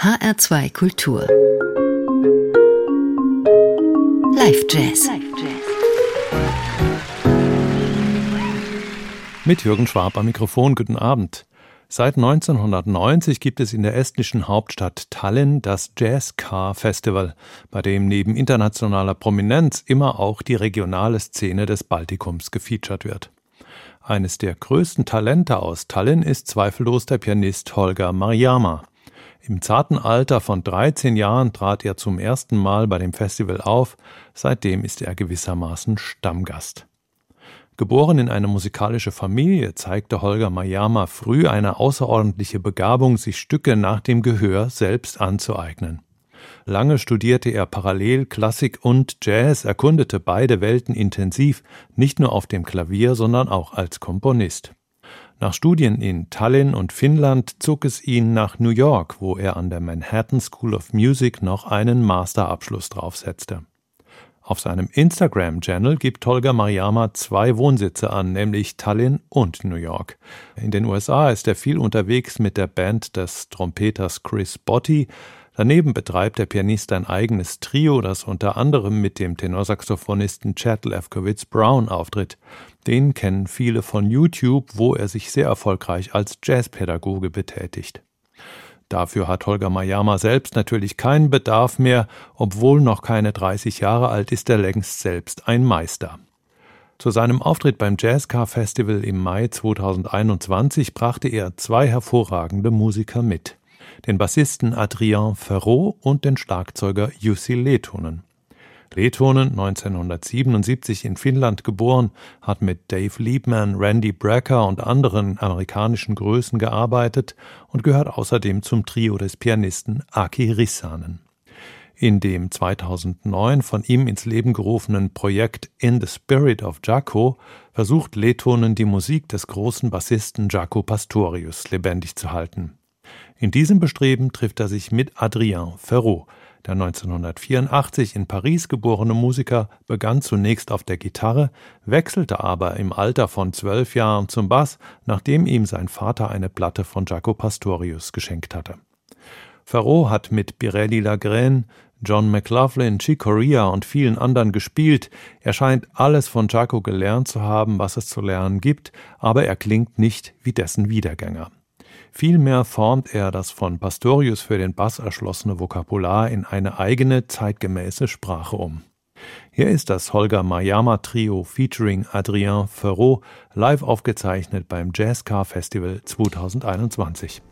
HR2 Kultur. Live Jazz. Mit Jürgen Schwab am Mikrofon, guten Abend. Seit 1990 gibt es in der estnischen Hauptstadt Tallinn das Jazz Car Festival, bei dem neben internationaler Prominenz immer auch die regionale Szene des Baltikums gefeatured wird. Eines der größten Talente aus Tallinn ist zweifellos der Pianist Holger Mariama. Im zarten Alter von 13 Jahren trat er zum ersten Mal bei dem Festival auf, seitdem ist er gewissermaßen Stammgast. Geboren in eine musikalische Familie, zeigte Holger Mayama früh eine außerordentliche Begabung, sich Stücke nach dem Gehör selbst anzueignen. Lange studierte er parallel Klassik und Jazz, erkundete beide Welten intensiv, nicht nur auf dem Klavier, sondern auch als Komponist. Nach Studien in Tallinn und Finnland zog es ihn nach New York, wo er an der Manhattan School of Music noch einen Masterabschluss draufsetzte. Auf seinem Instagram-Channel gibt Holger Mariama zwei Wohnsitze an, nämlich Tallinn und New York. In den USA ist er viel unterwegs mit der Band des Trompeters Chris Botti. Daneben betreibt der Pianist ein eigenes Trio, das unter anderem mit dem Tenorsaxophonisten Chad Lefkowitz Brown auftritt. Den kennen viele von YouTube, wo er sich sehr erfolgreich als Jazzpädagoge betätigt. Dafür hat Holger Mayama selbst natürlich keinen Bedarf mehr, obwohl noch keine 30 Jahre alt ist er längst selbst ein Meister. Zu seinem Auftritt beim Jazzcar Festival im Mai 2021 brachte er zwei hervorragende Musiker mit. Den Bassisten Adrien Ferraud und den Schlagzeuger Jussi Lehtonen. Lehtonen, 1977 in Finnland geboren, hat mit Dave Liebman, Randy Brecker und anderen amerikanischen Größen gearbeitet und gehört außerdem zum Trio des Pianisten Aki Rissanen. In dem 2009 von ihm ins Leben gerufenen Projekt In the Spirit of Jaco versucht Lehtonen die Musik des großen Bassisten Jaco Pastorius lebendig zu halten. In diesem Bestreben trifft er sich mit Adrien Ferraud, der 1984 in Paris geborene Musiker begann zunächst auf der Gitarre, wechselte aber im Alter von zwölf Jahren zum Bass, nachdem ihm sein Vater eine Platte von Jaco Pastorius geschenkt hatte. Ferraud hat mit Birelli Lagrène, John McLaughlin, Chick Corea und vielen anderen gespielt. Er scheint alles von Jaco gelernt zu haben, was es zu lernen gibt, aber er klingt nicht wie dessen Wiedergänger. Vielmehr formt er das von Pastorius für den Bass erschlossene Vokabular in eine eigene zeitgemäße Sprache um. Hier ist das Holger Mayama Trio featuring Adrien Ferraud live aufgezeichnet beim Jazzcar Festival 2021.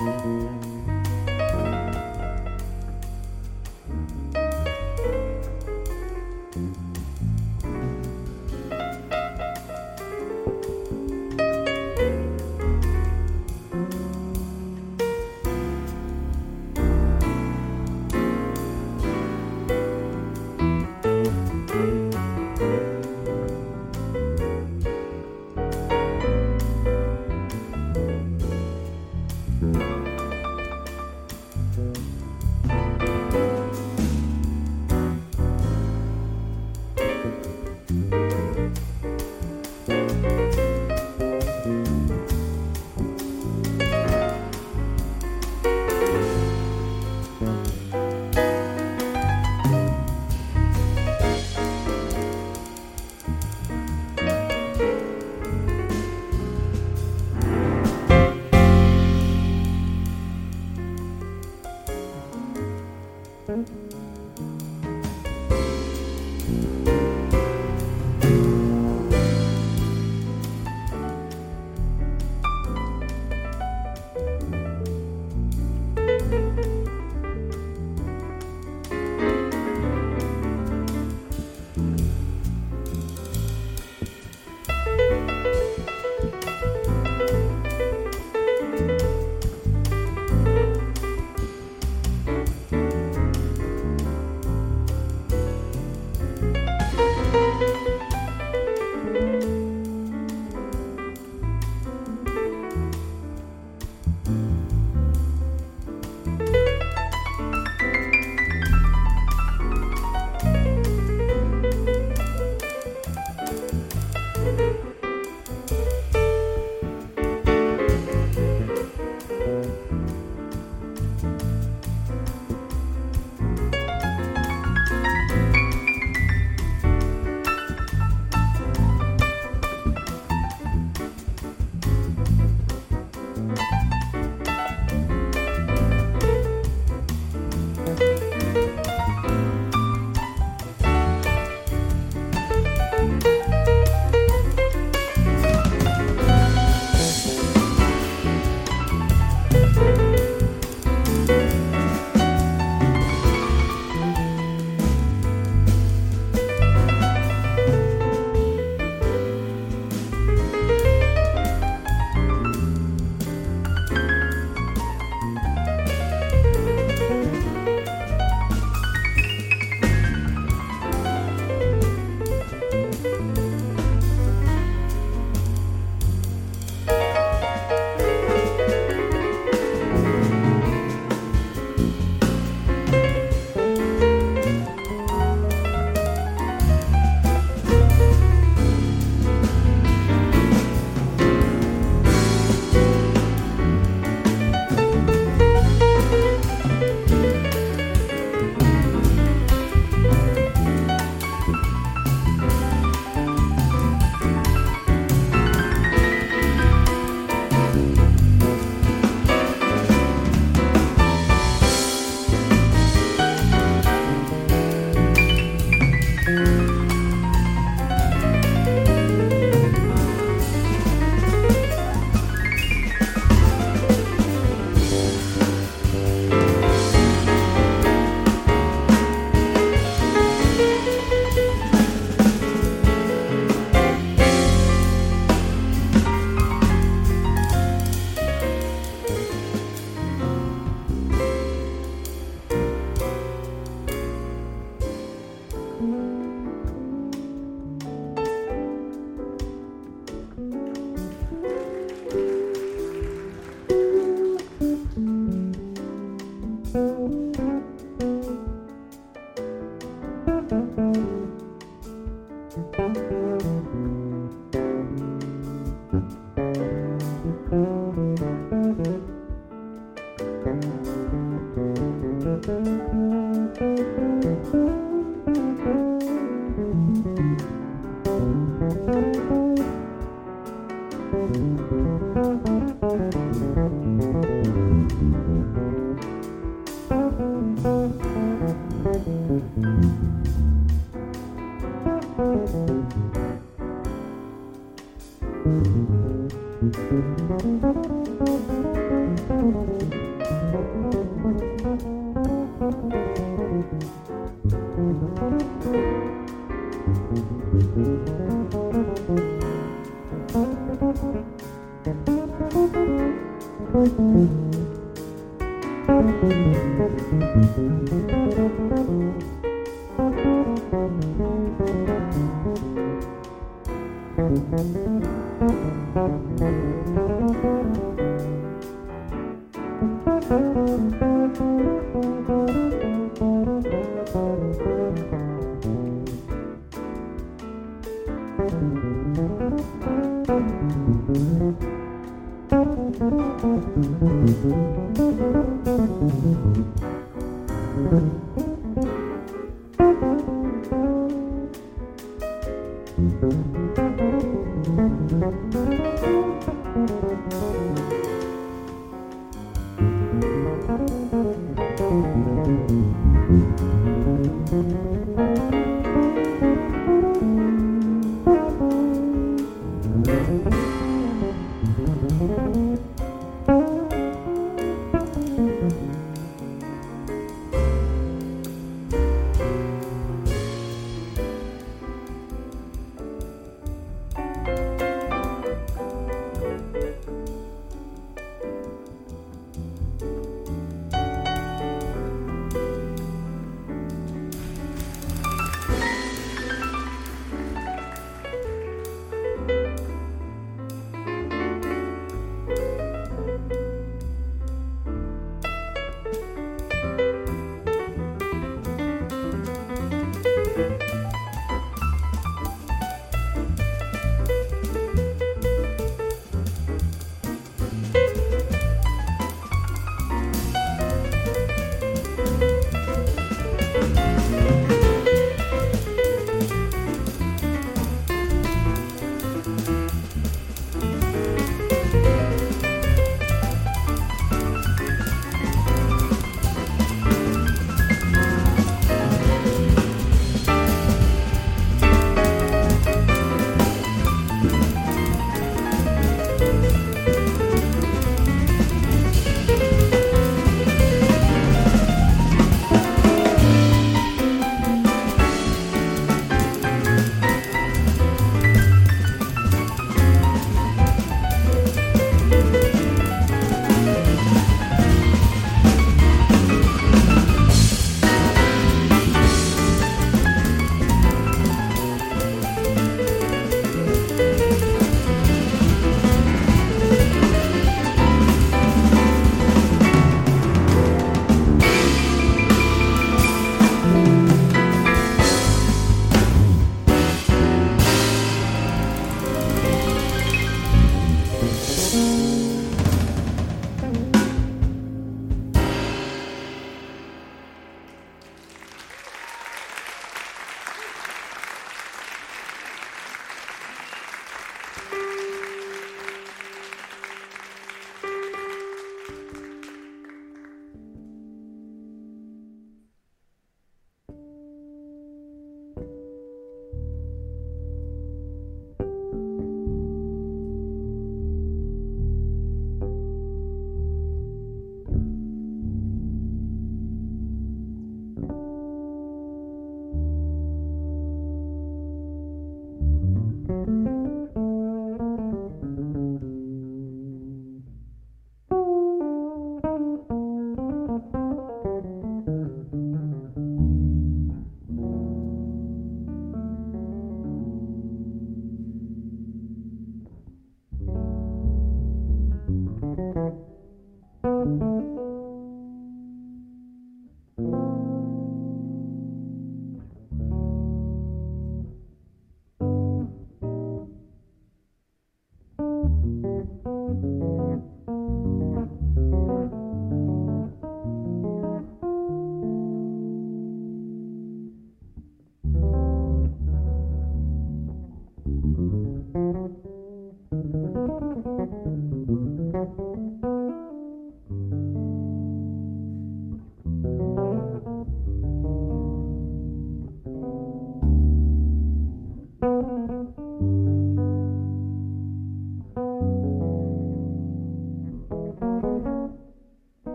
拜。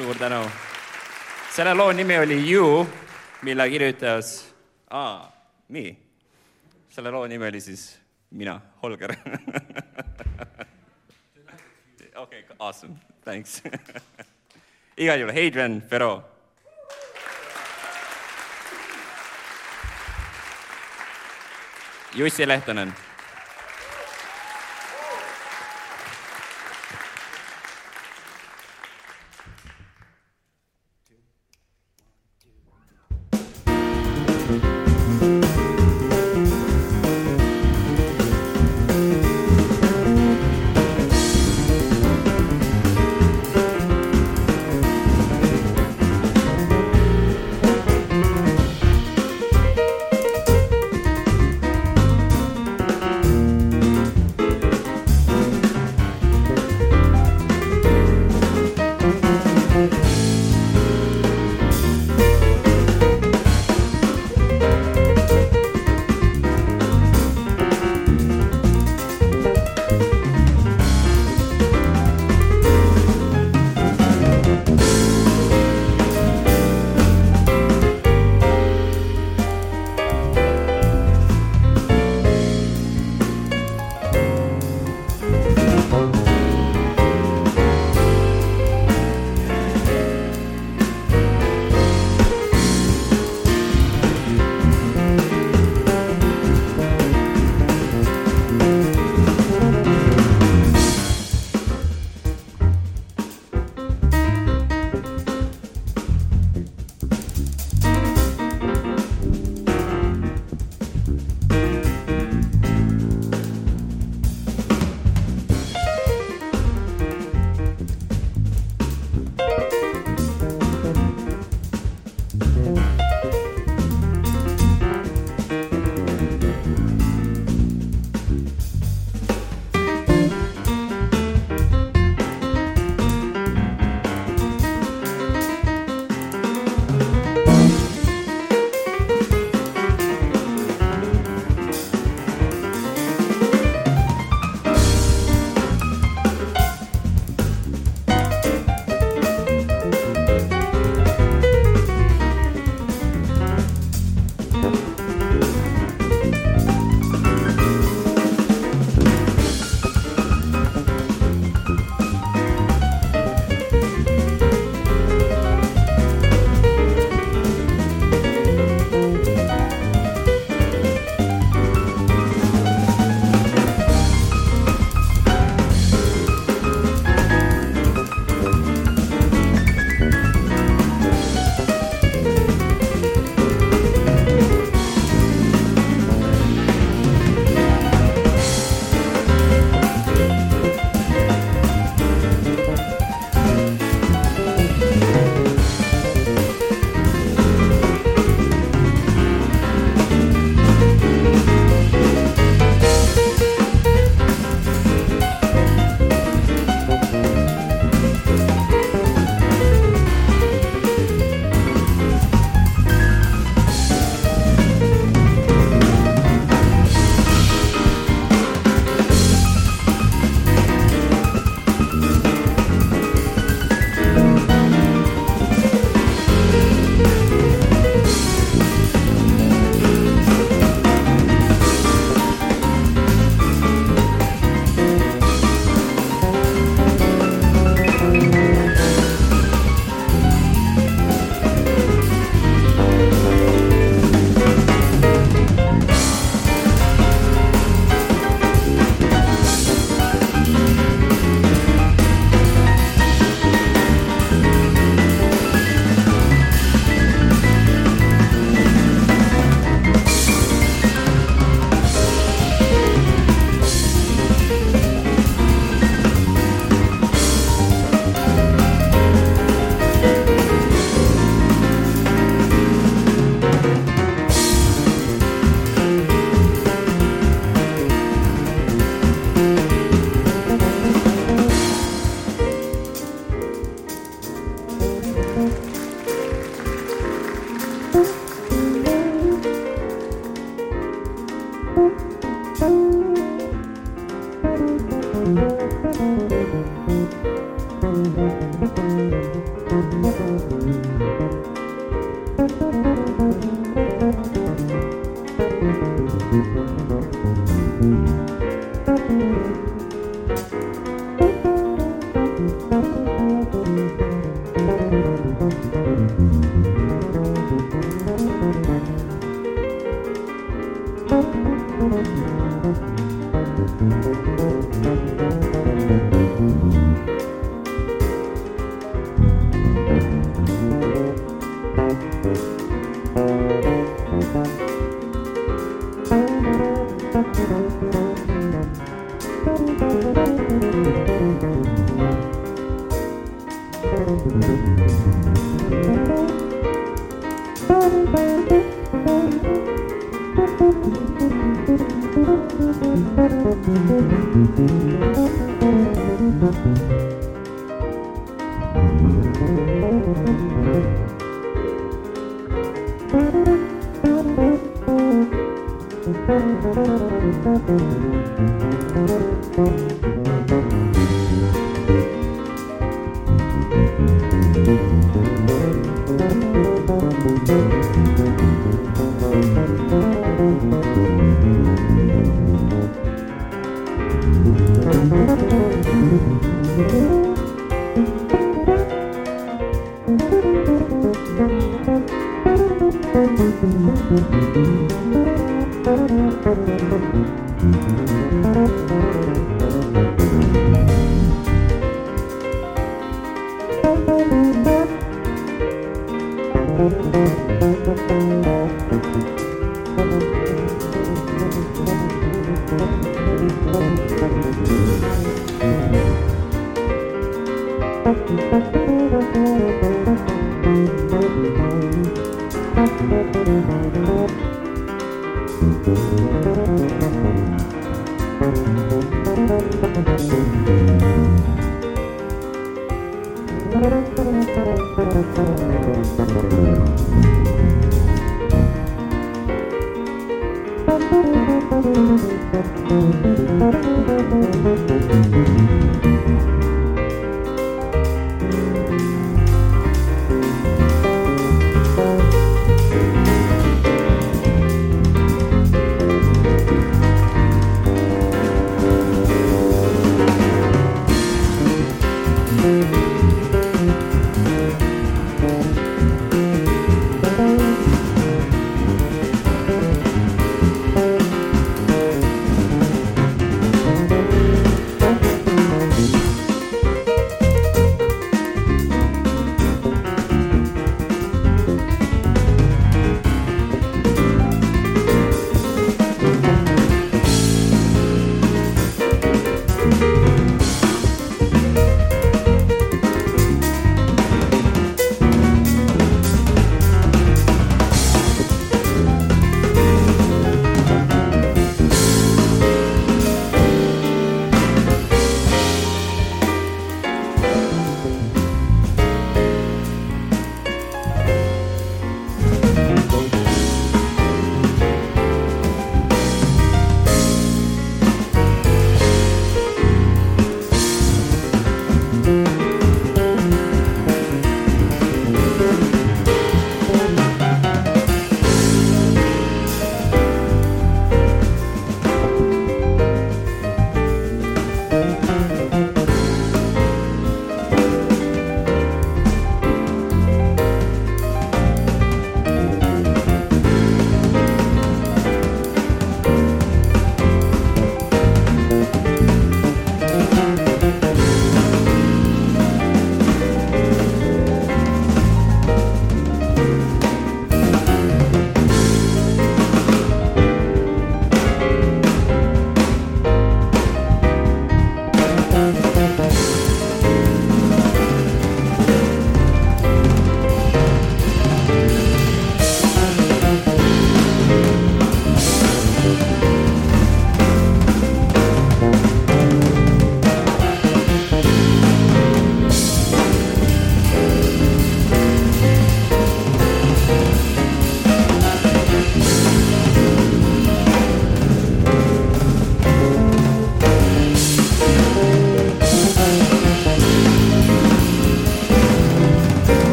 Suur tänu. selle loo nimi oli You, mille kirjutas ah,, nii. selle loo nimi oli siis mina, Holger okei okay,, awesome, thanks igal juhul Hadrian Ferro. Jussi Lehtonen Thank you.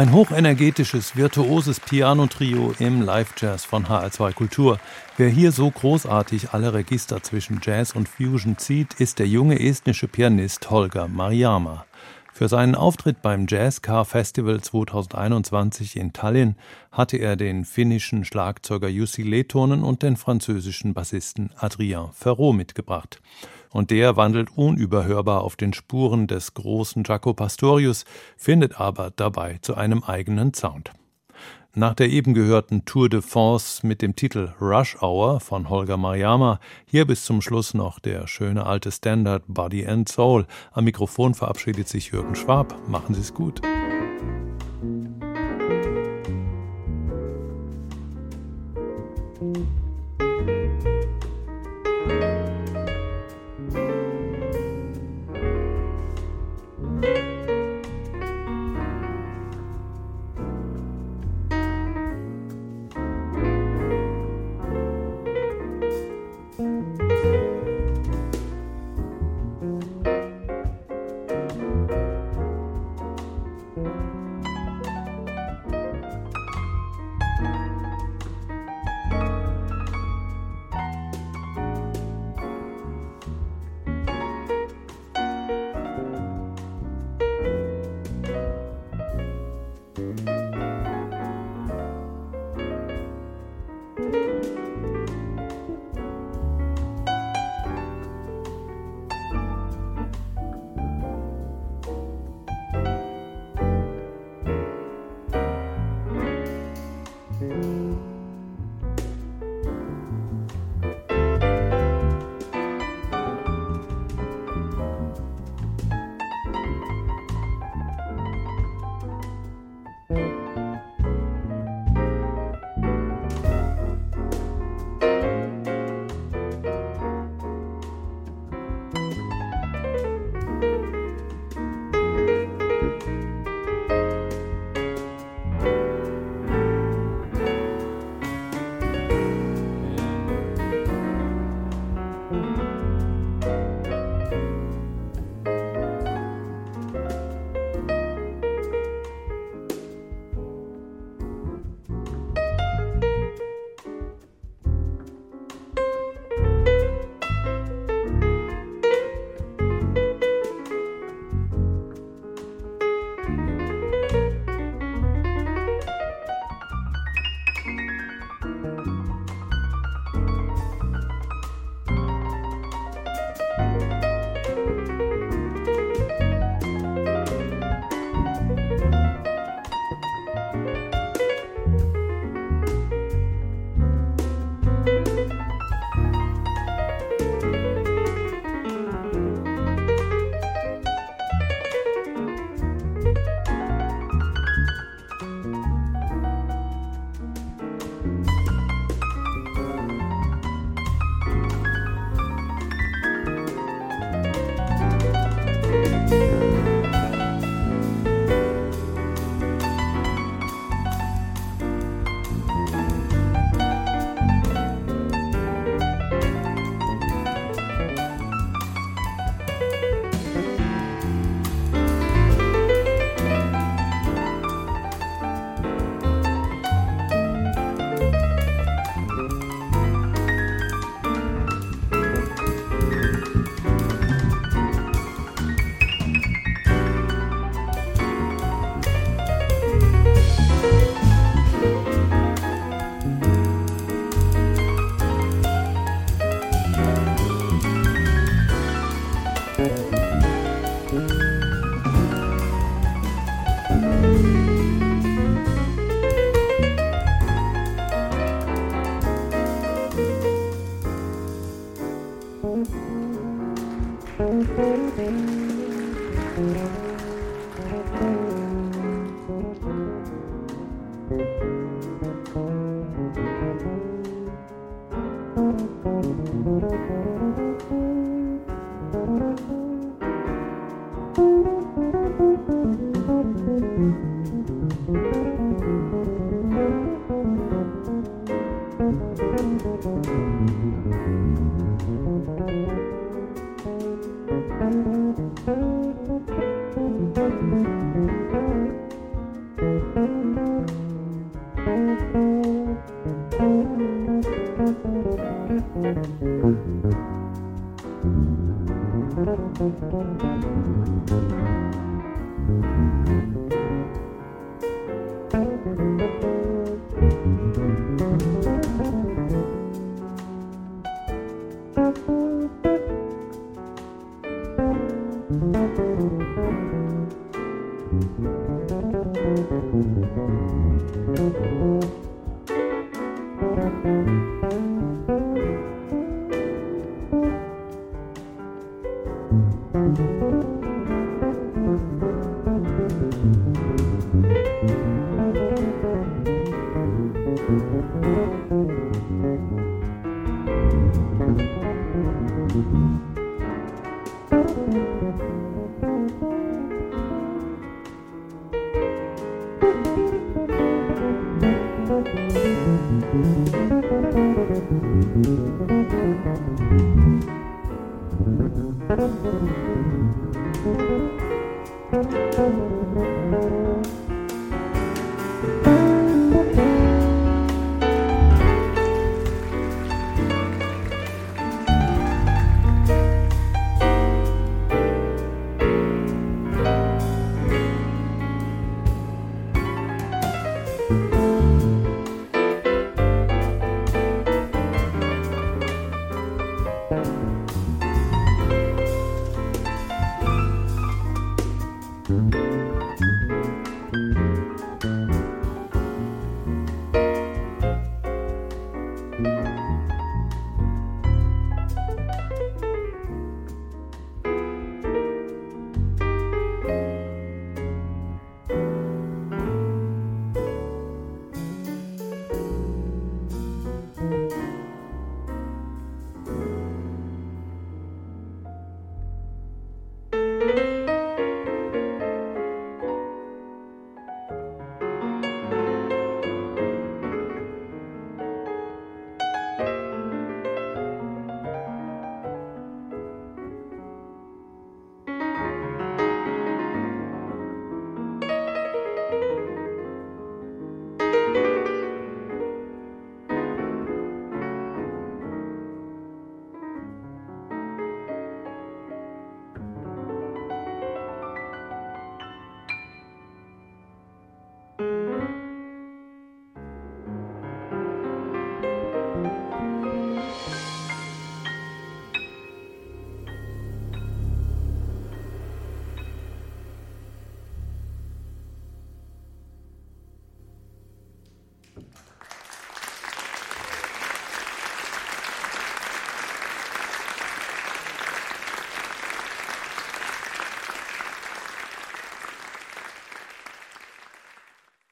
Ein hochenergetisches, virtuoses Piano-Trio im Live-Jazz von HR2 Kultur. Wer hier so großartig alle Register zwischen Jazz und Fusion zieht, ist der junge estnische Pianist Holger Mariama. Für seinen Auftritt beim Jazz Car Festival 2021 in Tallinn hatte er den finnischen Schlagzeuger Jussi Lehtonen und den französischen Bassisten Adrien Ferraud mitgebracht und der wandelt unüberhörbar auf den Spuren des großen Jaco Pastorius, findet aber dabei zu einem eigenen Sound. Nach der eben gehörten Tour de France mit dem Titel Rush Hour von Holger Mariama, hier bis zum Schluss noch der schöne alte Standard Body and Soul. Am Mikrofon verabschiedet sich Jürgen Schwab. Machen Sie es gut.